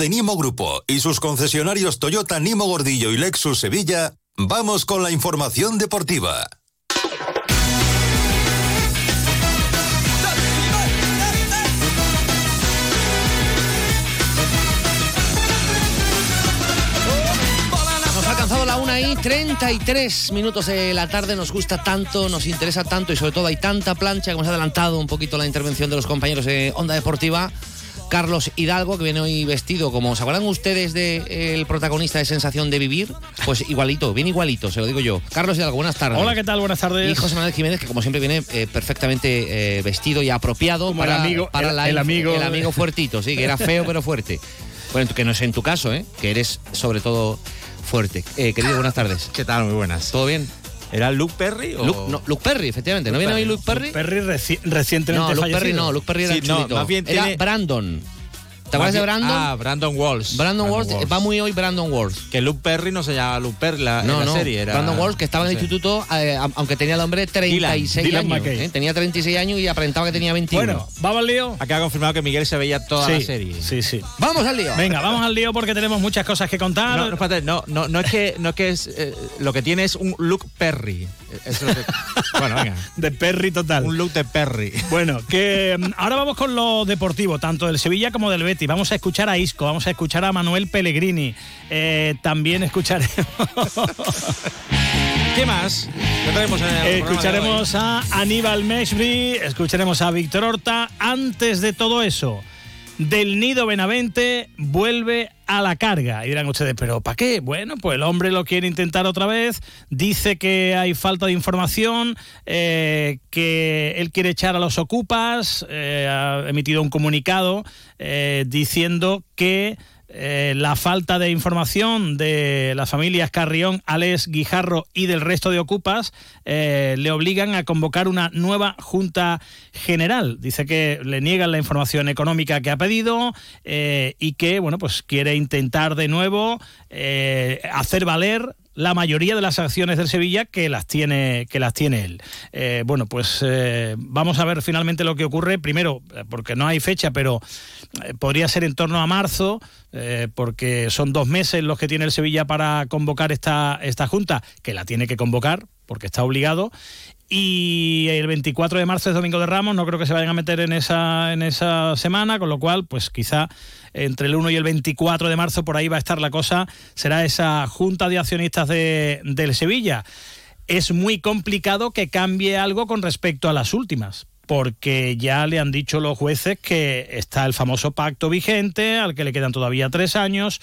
de Nimo Grupo y sus concesionarios Toyota Nimo Gordillo y Lexus Sevilla, vamos con la información deportiva. Nos ha alcanzado la una y 33 minutos de la tarde. Nos gusta tanto, nos interesa tanto y sobre todo hay tanta plancha que hemos adelantado un poquito la intervención de los compañeros de Onda Deportiva. Carlos Hidalgo, que viene hoy vestido como, ¿se acuerdan ustedes del protagonista de Sensación de Vivir? Pues igualito, bien igualito, se lo digo yo. Carlos Hidalgo, buenas tardes. Hola, ¿qué tal? Buenas tardes. Y José Manuel Jiménez, que como siempre viene eh, perfectamente eh, vestido y apropiado Como el para, amigo- para el- la el amigo- el amigo fuertito, sí, que era feo pero fuerte. Bueno, que no es en tu caso, ¿eh? Que eres sobre todo fuerte. Eh, querido, buenas tardes. ¿Qué tal? Muy buenas. ¿Todo bien? ¿Era Luke Perry o...? Luke, no, Luke Perry, efectivamente. ¿No viene hoy Luke Perry? Perry reci- recientemente No, Luke fallecido. Perry no, Luke Perry era Sí, no, más bien Era tiene- Brandon. ¿Te acuerdas de Brandon? Ah, Brandon Walsh. Brandon, Walsh, va muy hoy Brandon Walsh. Que Luke Perry no se llama Luke Perry la, No, en la no. serie. Era... Brandon Walsh, que estaba en el instituto, eh, aunque tenía el hombre 36 Dylan años. McKay. ¿eh? Tenía 36 años y aparentaba que tenía 21. Bueno, ¿vamos al lío? Acá ha confirmado que Miguel se veía toda sí, la serie. Sí, sí. Vamos al lío. Venga, vamos al lío porque tenemos muchas cosas que contar. No, no, espérate, no, no, no es que, no es que es, eh, lo que tiene es un Luke Perry. Eso es lo que- bueno, venga. de Perry total. Un look de Perry. Bueno, que mm, ahora vamos con lo deportivo, tanto del Sevilla como del Betis. Vamos a escuchar a Isco, vamos a escuchar a Manuel Pellegrini. Eh, también escucharemos, ¿Qué más? ¿Qué tenemos en el programa de escucharemos a Aníbal Meshbri, escucharemos a Víctor Horta. Antes de todo eso, del Nido Benavente vuelve a la carga. Y dirán ustedes, ¿pero para qué? Bueno, pues el hombre lo quiere intentar otra vez. Dice que hay falta de información, eh, que él quiere echar a los ocupas. eh, ha emitido un comunicado eh, diciendo que eh, la falta de información de las familias Carrión, Alex, Guijarro y del resto de ocupas eh, le obligan a convocar una nueva Junta General. Dice que le niegan la información económica que ha pedido eh, y que bueno pues quiere intentar de nuevo hacer valer la mayoría de las acciones del Sevilla que las tiene que las tiene él. Eh, bueno, pues eh, vamos a ver finalmente lo que ocurre. Primero, eh, porque no hay fecha, pero podría ser en torno a marzo, porque son dos meses los que tiene el Sevilla para convocar esta, esta junta, que la tiene que convocar, porque está obligado. Y el 24 de marzo es Domingo de Ramos, no creo que se vayan a meter en esa, en esa semana, con lo cual, pues quizá entre el 1 y el 24 de marzo por ahí va a estar la cosa, será esa junta de accionistas de, del Sevilla. Es muy complicado que cambie algo con respecto a las últimas, porque ya le han dicho los jueces que está el famoso pacto vigente, al que le quedan todavía tres años.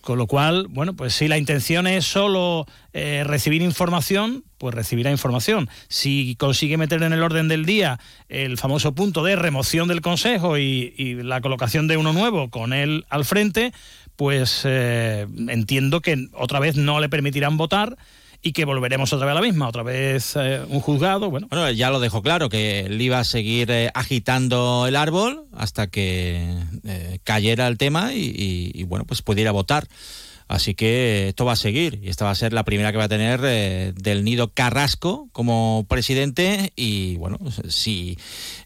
Con lo cual, bueno, pues si la intención es solo eh, recibir información, pues recibirá información. Si consigue meter en el orden del día el famoso punto de remoción del Consejo y, la colocación de uno nuevo con él al frente, pues eh, entiendo que otra vez no le permitirán votar y que volveremos otra vez a la misma, otra vez eh, un juzgado, bueno. Bueno, ya lo dejó claro, que él iba a seguir eh, agitando el árbol hasta que eh, cayera el tema y, y- y, bueno, pues pudiera votar. Así que esto va a seguir y esta va a ser la primera que va a tener del nido Carrasco como presidente y bueno, si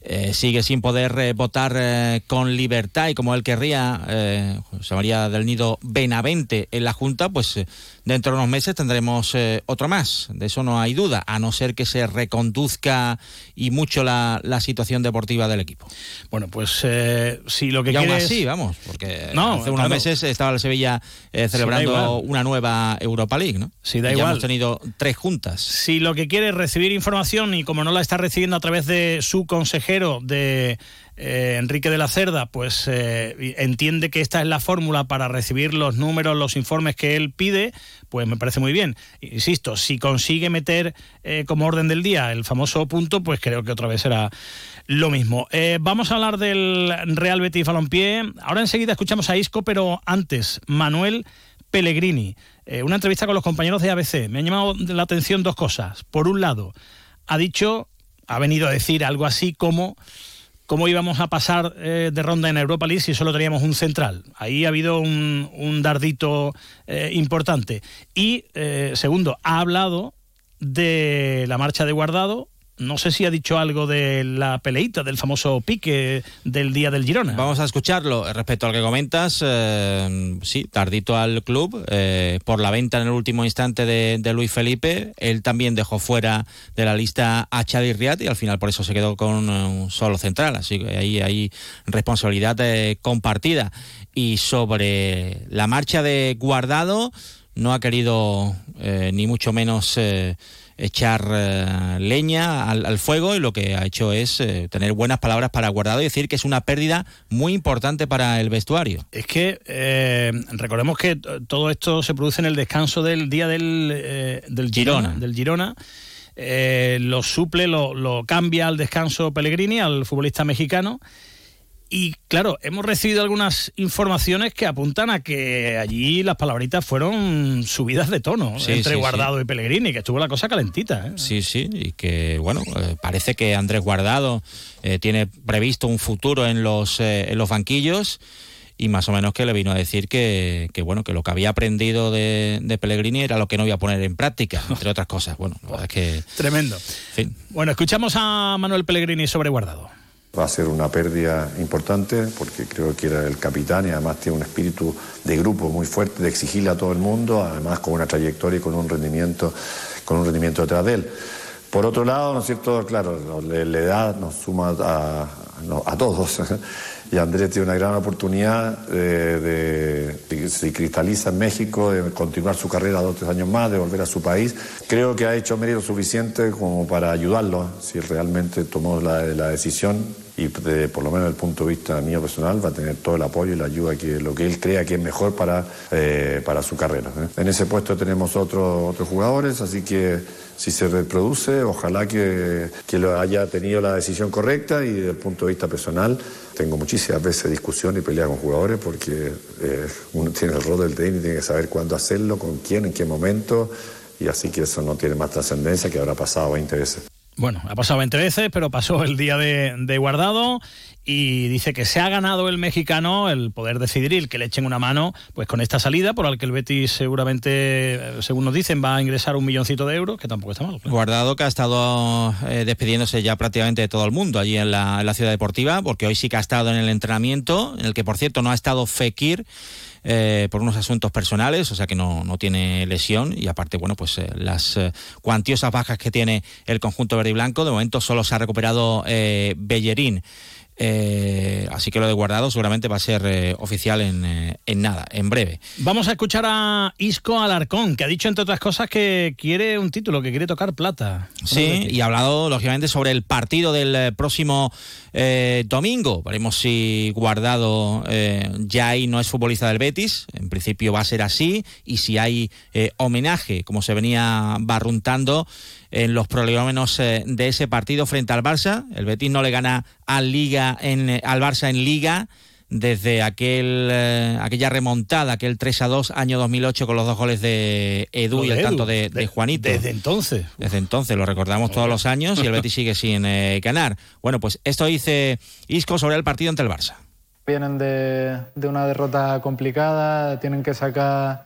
eh, sigue sin poder votar con libertad y como él querría, eh, José María del Nido Benavente en la Junta, pues dentro de unos meses tendremos eh, otro más, de eso no hay duda, a no ser que se reconduzca y mucho la, la situación deportiva del equipo. Bueno, pues eh, si lo que y aún quieres... así, vamos, porque No, hace unos claro. meses estaba el Sevilla eh, da celebrando una nueva Europa League, ¿no? Sí, da Y ya igual. hemos tenido tres juntas. Si lo que quiere es recibir información y como no la está recibiendo a través de su consejero, de eh, Enrique de la Cerda, pues eh, entiende que esta es la fórmula para recibir los números, los informes que él pide, pues me parece muy bien. Insisto, si consigue meter eh, como orden del día el famoso punto, pues creo que otra vez será lo mismo. Vamos a hablar del Real Betis Balompié. Ahora enseguida escuchamos a Isco, pero antes, Manuel Pellegrini. Una entrevista con los compañeros de ABC. Me han llamado la atención dos cosas. Por un lado, ha dicho, ha venido a decir algo así como cómo íbamos a pasar eh, de ronda en Europa League si solo teníamos un central. Ahí ha habido un, un dardito eh, importante. Y, eh, segundo, ha hablado de la marcha de Guardado no sé si ha dicho algo de la peleita, del famoso pique del día del Girona. Vamos a escucharlo. Respecto al que comentas, eh, sí, tardito al club, eh, por la venta en el último instante de, Luis Felipe. Él también dejó fuera de la lista a Chadi Riat y al final por eso se quedó con un solo central. Así que ahí hay responsabilidad eh, compartida. Y sobre la marcha de Guardado, no ha querido ni mucho menos echar eh, leña al, fuego y lo que ha hecho es eh, tener buenas palabras para Guardado y decir que es una pérdida muy importante para el vestuario. Es que eh, recordemos que todo esto se produce en el descanso del día del, del Girona. Del Girona. lo suple, lo, lo cambia al descanso Pellegrini, al futbolista mexicano. Y claro, hemos recibido algunas informaciones que apuntan a que allí las palabritas fueron subidas de tono entre Guardado y Pellegrini, que estuvo la cosa calentita. ¿eh? Sí, sí, y que bueno, eh, parece que Andrés Guardado eh, tiene previsto un futuro en los, en los banquillos y más o menos que le vino a decir que, bueno que lo que había aprendido de, Pellegrini era lo que no iba a poner en práctica, entre otras cosas. Bueno, la verdad es que... Tremendo. Bueno, escuchamos a Manuel Pellegrini sobre Guardado. Va a ser una pérdida importante porque creo que era el capitán y además tiene un espíritu de grupo muy fuerte, de exigirle a todo el mundo, además con una trayectoria y con un rendimiento, con un rendimiento detrás de él. Por otro lado, ¿no es cierto? Claro, la edad nos suma a, a todos. y Andrés tiene una gran oportunidad de, de, se cristaliza en México, de continuar su carrera dos o tres años más, de volver a su país. Creo que ha hecho mérito suficiente como para ayudarlo, si realmente tomó la, la decisión y por lo menos desde el punto de vista mío personal va a tener todo el apoyo y la ayuda que lo que él crea que es mejor para, eh, para su carrera. ¿eh? En ese puesto tenemos otros otros jugadores, así que si se reproduce, ojalá que, que lo haya tenido la decisión correcta y desde el punto de vista personal tengo muchísimas veces discusión y pelea con jugadores porque eh, uno tiene el rol del y tiene que saber cuándo hacerlo, con quién, en qué momento y así que eso no tiene más trascendencia que habrá pasado 20 veces. Bueno, ha pasado 20 veces, pero pasó el día de, guardado y dice que se ha ganado el mexicano el poder decidir y que le echen una mano pues con esta salida, por la que el Betis seguramente, según nos dicen, va a ingresar un milloncito de euros, que tampoco está mal. Guardado que ha estado eh, despidiéndose ya prácticamente de todo el mundo allí en la, en la ciudad deportiva, porque hoy sí que ha estado en el entrenamiento, en el que por cierto no ha estado Fekir. Eh, por unos asuntos personales, o sea que no, no tiene lesión y aparte, bueno, pues eh, las eh, cuantiosas bajas que tiene el conjunto verde y blanco, de momento solo se ha recuperado Bellerín. Eh, así que lo de guardado seguramente va a ser eh, oficial eh, en, nada, en breve. Vamos a escuchar a Isco Alarcón, que ha dicho entre otras cosas que quiere un título, que quiere tocar plata. Sí, y ha hablado lógicamente sobre el partido del próximo domingo. Veremos si guardado ya ahí no es futbolista del Betis, en principio va a ser así, y si hay homenaje, como se venía barruntando en los prolegómenos eh, de ese partido frente al Barça. El Betis no le gana al, Liga en, eh, al Barça en Liga desde aquel, eh, aquella remontada, aquel 3 a 2 año 2008 con los dos goles de Edu y el tanto de, Juanito. Desde entonces. Desde entonces, lo recordamos todos los años y el Betis sigue sin ganar. Bueno, pues esto dice Isco sobre el partido ante el Barça. Vienen de, de una derrota complicada, tienen que sacar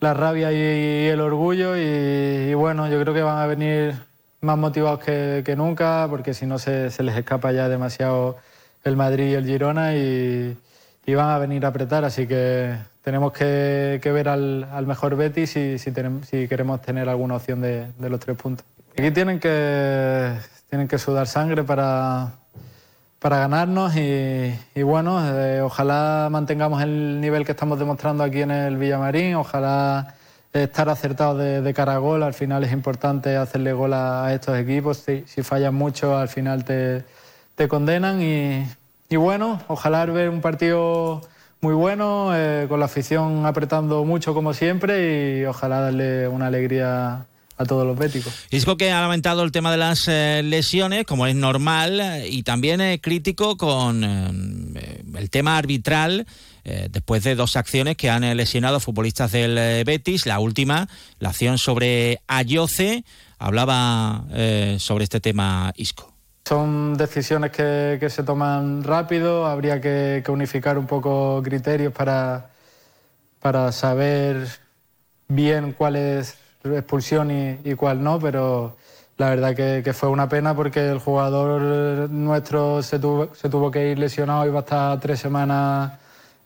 la rabia y, el orgullo y, bueno, yo creo que van a venir más motivados que, nunca porque si no se, les escapa ya demasiado el Madrid y el Girona y, van a venir a apretar, así que tenemos que, ver al, mejor Betis si, si, si, queremos tener alguna opción de, de los tres puntos. Aquí tienen que, tienen que sudar sangre para, para ganarnos y, bueno, eh, ojalá mantengamos el nivel que estamos demostrando aquí en el Villamarín, ojalá estar acertados de, cara a gol, al final es importante hacerle gol a, estos equipos, si, si, fallan mucho al final te, te condenan y, y, bueno, ojalá ver un partido muy bueno, eh, con la afición apretando mucho como siempre y ojalá darle una alegría a todos los béticos. Isco que ha lamentado el tema de las eh, lesiones, como es normal, y también es crítico con eh, el tema arbitral. Eh, después de dos acciones que han lesionado futbolistas del Betis, la última, la acción sobre Ayoce, hablaba sobre este tema Isco. Son decisiones que, se toman rápido, habría que, unificar un poco criterios para, para saber bien cuál es expulsión y, cuál no, pero, la verdad que, fue una pena porque el jugador nuestro se tuvo, se tuvo que ir lesionado y va a estar tres semanas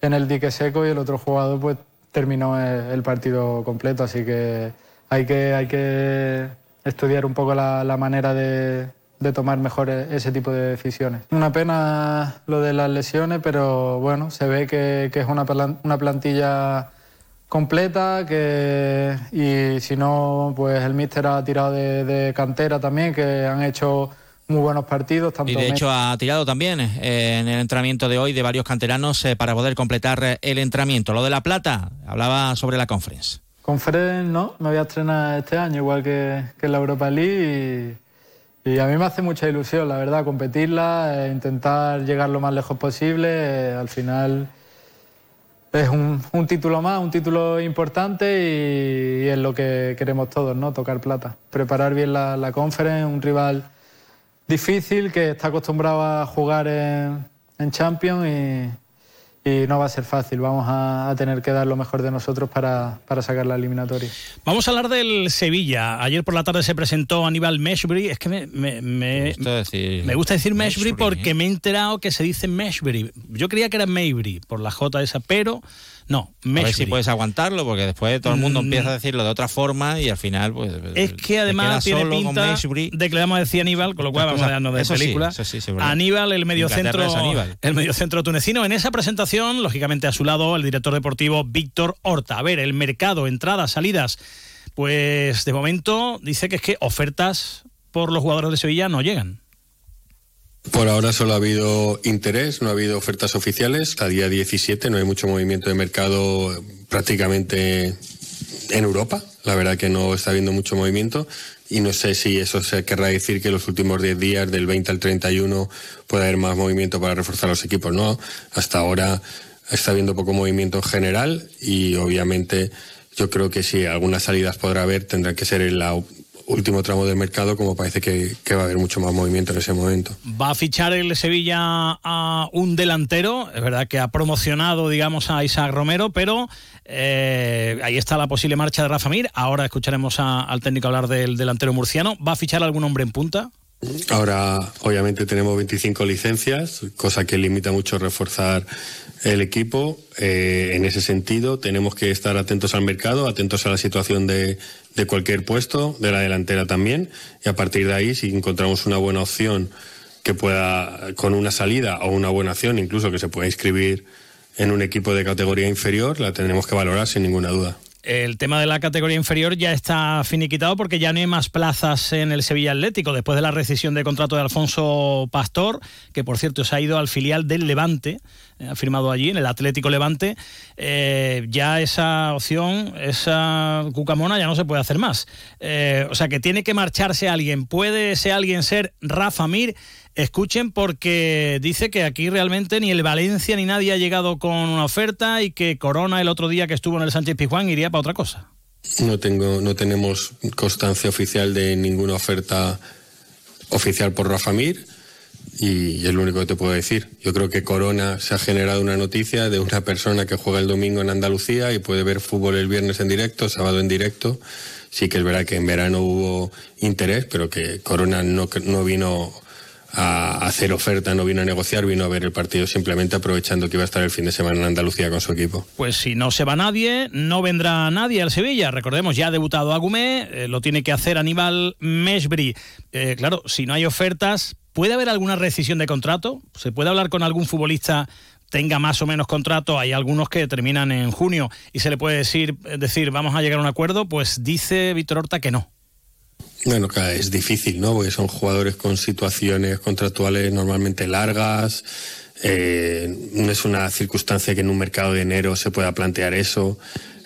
en el dique seco y el otro jugador pues terminó el, partido completo, así que hay que, hay que estudiar un poco la, manera de, tomar mejor e, ese tipo de decisiones. Una pena lo de las lesiones, pero bueno, se ve que, es una, una plantilla completa que y si no pues el míster ha tirado de, cantera también que han hecho muy buenos partidos y de hecho ha tirado también eh, en el entrenamiento de hoy de varios canteranos eh, para poder completar eh, el entrenamiento lo de la plata hablaba sobre la conference conference no me voy a estrenar este año igual que, que en la Europa League y, y, a mí me hace mucha ilusión la verdad competirla intentar llegar lo más lejos posible al final es un, título más, un título importante y, es lo que queremos todos, ¿no? Tocar plata. Preparar bien la, la conference, un rival difícil que está acostumbrado a jugar en, en Champions y, y no va a ser fácil. Vamos a, tener que dar lo mejor de nosotros para, sacar la eliminatoria. Vamos a hablar del Sevilla. Ayer por la tarde se presentó Aníbal Meshbury. Es que me, me, gusta, decir, Meshbury, porque ¿eh? me he enterado que se dice Meshbury. Yo creía que era Maybury por la J esa, pero no, A ver si puedes aguantarlo, porque después todo el mundo mm. empieza a decirlo de otra forma y al final, pues. Es que además tiene pinta de que le vamos a decir Aníbal, con lo cual vamos a darnos de película. Aníbal, el mediocentro, el mediocentro tunecino. En esa presentación, lógicamente a su lado, el director deportivo Víctor Horta. A ver, el mercado, entradas, salidas. Pues de momento dice que es que ofertas por los jugadores de Sevilla no llegan. Por ahora solo ha habido interés, no ha habido ofertas oficiales. A día 17 no hay mucho movimiento de mercado prácticamente en Europa. La verdad que no está habiendo mucho movimiento y no sé si eso se querrá decir que los últimos 10 días, del 20 al 31, puede haber más movimiento para reforzar los equipos. No, hasta ahora está habiendo poco movimiento en general y obviamente yo creo que si algunas salidas podrá haber, tendrán que ser en la último tramo del mercado, como parece que, va a haber mucho más movimiento en ese momento. Va a fichar el Sevilla a un delantero, es verdad que ha promocionado, digamos, a Isaac Romero, pero eh, ahí está la posible marcha de Rafa Mir. Ahora escucharemos al técnico hablar del delantero murciano. ¿Va a fichar algún hombre en punta? Ahora, obviamente, tenemos 25 licencias, cosa que limita mucho reforzar el equipo. Eh, en ese sentido, tenemos que estar atentos al mercado, atentos a la situación de, de cualquier puesto, de la delantera también, y a partir de ahí, si encontramos una buena opción que pueda, con una salida o una buena opción, incluso que se pueda inscribir en un equipo de categoría inferior, la tendremos que valorar sin ninguna duda. El tema de la categoría inferior ya está finiquitado porque ya no hay más plazas en el Sevilla Atlético después de la rescisión de contrato de Alfonso Pastor, que por cierto se ha ido al filial del Levante, eh, ha firmado allí en el Atlético Levante. Eh, ya esa opción, esa cucamona ya no se puede hacer más. Eh, o sea que tiene que marcharse alguien. ¿Puede ese alguien ser Rafa Mir? Escuchen porque dice que aquí realmente ni el Valencia ni nadie ha llegado con una oferta y que Corona el otro día que estuvo en el Sánchez Pizjuán iría para otra cosa. No tengo, no tenemos constancia oficial de ninguna oferta oficial por Rafa Mir y es lo único que te puedo decir. Yo creo que Corona se ha generado una noticia de una persona que juega el domingo en Andalucía y puede ver fútbol el viernes en directo, sábado en directo. Sí que es verdad que en verano hubo interés, pero que Corona no, no vino a hacer oferta, no vino a negociar, vino a ver el partido simplemente aprovechando que iba a estar el fin de semana en Andalucía con su equipo. Pues si no se va nadie, no vendrá nadie al Sevilla. Recordemos, ya ha debutado Agumé, eh, lo tiene que hacer Aníbal Meshbri. Eh, claro, si no hay ofertas, ¿puede haber alguna rescisión de contrato? ¿Se puede hablar con algún futbolista tenga más o menos contrato, hay algunos que terminan en junio y se le puede decir, decir vamos a llegar a un acuerdo, pues dice Víctor Horta que no. Bueno, es difícil, ¿no? Porque son jugadores con situaciones contractuales normalmente largas. Eh, no es una circunstancia que en un mercado de enero se pueda plantear eso.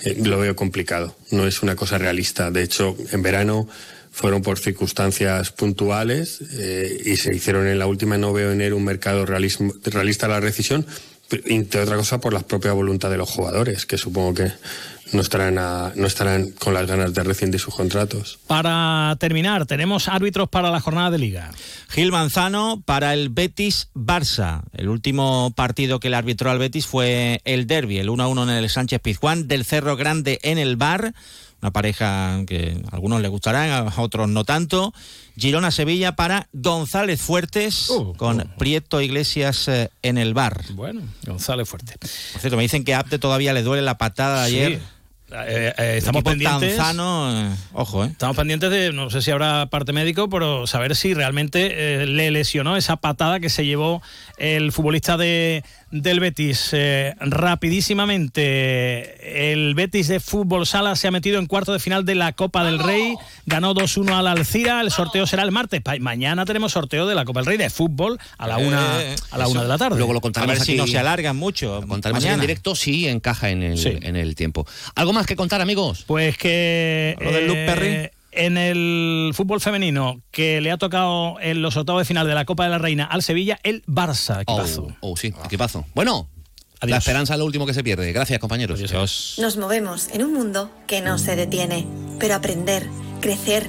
Eh, lo veo complicado. No es una cosa realista. De hecho, en verano fueron por circunstancias puntuales eh, y se hicieron en la última. No veo en enero un mercado realista a la decisión, entre otra cosa por la propia voluntad de los jugadores, que supongo que no estarán, no estarán con las ganas de rescindir sus contratos. Para terminar, tenemos árbitros para la jornada de liga. Gil Manzano para el Betis Barça. El último partido que el arbitró al Betis fue el derby, el 1-1 en el Sánchez Pizjuán, del Cerro Grande en el Bar una pareja que a algunos les gustarán, a otros no tanto. Girona-Sevilla para González Fuertes Uh, con uh. Prieto Iglesias eh, en el bar. Bueno, González Fuerte. Por cierto, me dicen que a Apte todavía le duele la patada de Sí. ayer. Eh, eh, estamos Equipo pendientes. Tanzano, eh, ojo, ¿eh? Estamos pendientes de, no sé si habrá parte médico, pero saber si realmente eh, le lesionó esa patada que se llevó el futbolista de, del Betis. Eh, rapidísimamente, el Betis de Fútbol Sala se ha metido en cuarto de final de la Copa del Rey, ganó 2-1 al Alcira, el sorteo será el martes. Pa- mañana tenemos sorteo de la Copa del Rey de fútbol a la una, Eh, a la una de la tarde. Luego lo A contaremos ver si aquí. no se alargan mucho. Lo contaremos aquí en mañana. directo si encaja en el, Sí. en el tiempo. ¿Algo más que contar, amigos? Pues que Lo del Luke eh, Perry. en el fútbol femenino que le ha tocado en los octavos de final de la Copa de la Reina al Sevilla, el Barça. Equipazo. Oh, oh, sí, equipazo. Bueno, la esperanza es lo último que se pierde. Gracias, compañeros. Adiós. Nos movemos en un mundo que no se detiene, pero aprender, crecer,